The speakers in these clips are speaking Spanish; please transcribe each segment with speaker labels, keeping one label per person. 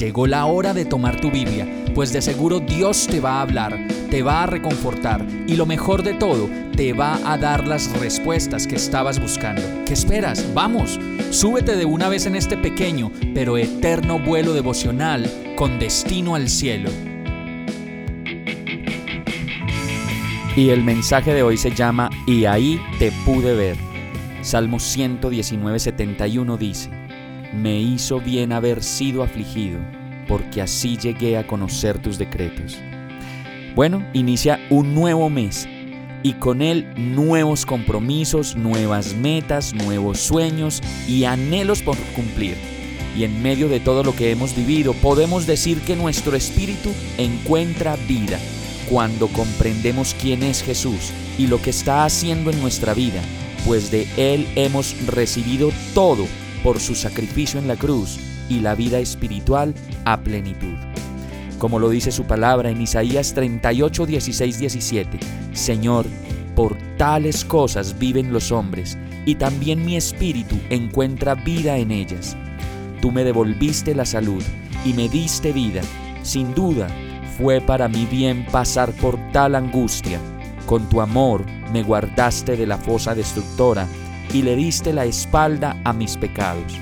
Speaker 1: Llegó la hora de tomar tu Biblia, pues de seguro Dios te va a hablar, te va a reconfortar y lo mejor de todo, te va a dar las respuestas que estabas buscando. ¿Qué esperas? Vamos, súbete de una vez en este pequeño pero eterno vuelo devocional con destino al cielo.
Speaker 2: Y el mensaje de hoy se llama Y ahí te pude ver. Salmo 119, 71 dice, me hizo bien haber sido afligido, porque así llegué a conocer tus decretos. Bueno, inicia un nuevo mes y con él nuevos compromisos, nuevas metas, nuevos sueños y anhelos por cumplir. Y en medio de todo lo que hemos vivido, podemos decir que nuestro espíritu encuentra vida cuando comprendemos quién es Jesús y lo que está haciendo en nuestra vida, pues de Él hemos recibido todo por su sacrificio en la cruz y la vida espiritual a plenitud. Como lo dice su palabra en Isaías 38, 16, 17, Señor, por tales cosas viven los hombres, y también mi espíritu encuentra vida en ellas. Tú me devolviste la salud y me diste vida. Sin duda, fue para mi bien pasar por tal angustia. Con tu amor me guardaste de la fosa destructora y le diste la espalda a mis pecados.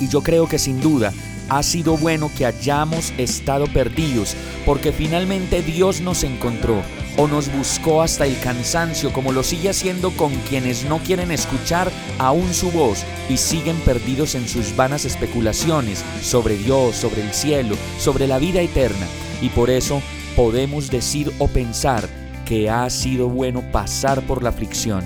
Speaker 2: Y yo creo que sin duda ha sido bueno que hayamos estado perdidos, porque finalmente Dios nos encontró o nos buscó hasta el cansancio, como lo sigue haciendo con quienes no quieren escuchar aún su voz y siguen perdidos en sus vanas especulaciones sobre Dios, sobre el cielo, sobre la vida eterna. Y por eso podemos decir o pensar que ha sido bueno pasar por la aflicción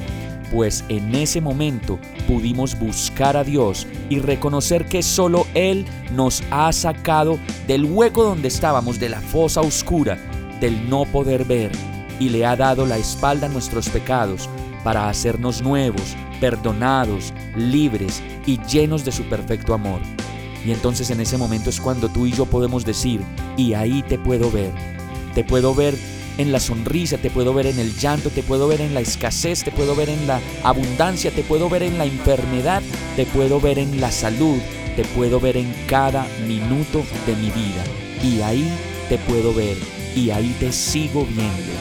Speaker 2: pues en ese momento pudimos buscar a Dios y reconocer que solo Él nos ha sacado del hueco donde estábamos, de la fosa oscura, del no poder ver, y le ha dado la espalda a nuestros pecados para hacernos nuevos, perdonados, libres y llenos de su perfecto amor. Y entonces en ese momento es cuando tú y yo podemos decir, y ahí te puedo ver, te puedo ver en la sonrisa, te puedo ver en el llanto, te puedo ver en la escasez, te puedo ver en la abundancia, te puedo ver en la enfermedad, te puedo ver en la salud, te puedo ver en cada minuto de mi vida. Y ahí te puedo ver y ahí te sigo viendo.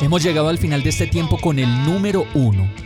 Speaker 1: Hemos llegado al final de este tiempo con el número uno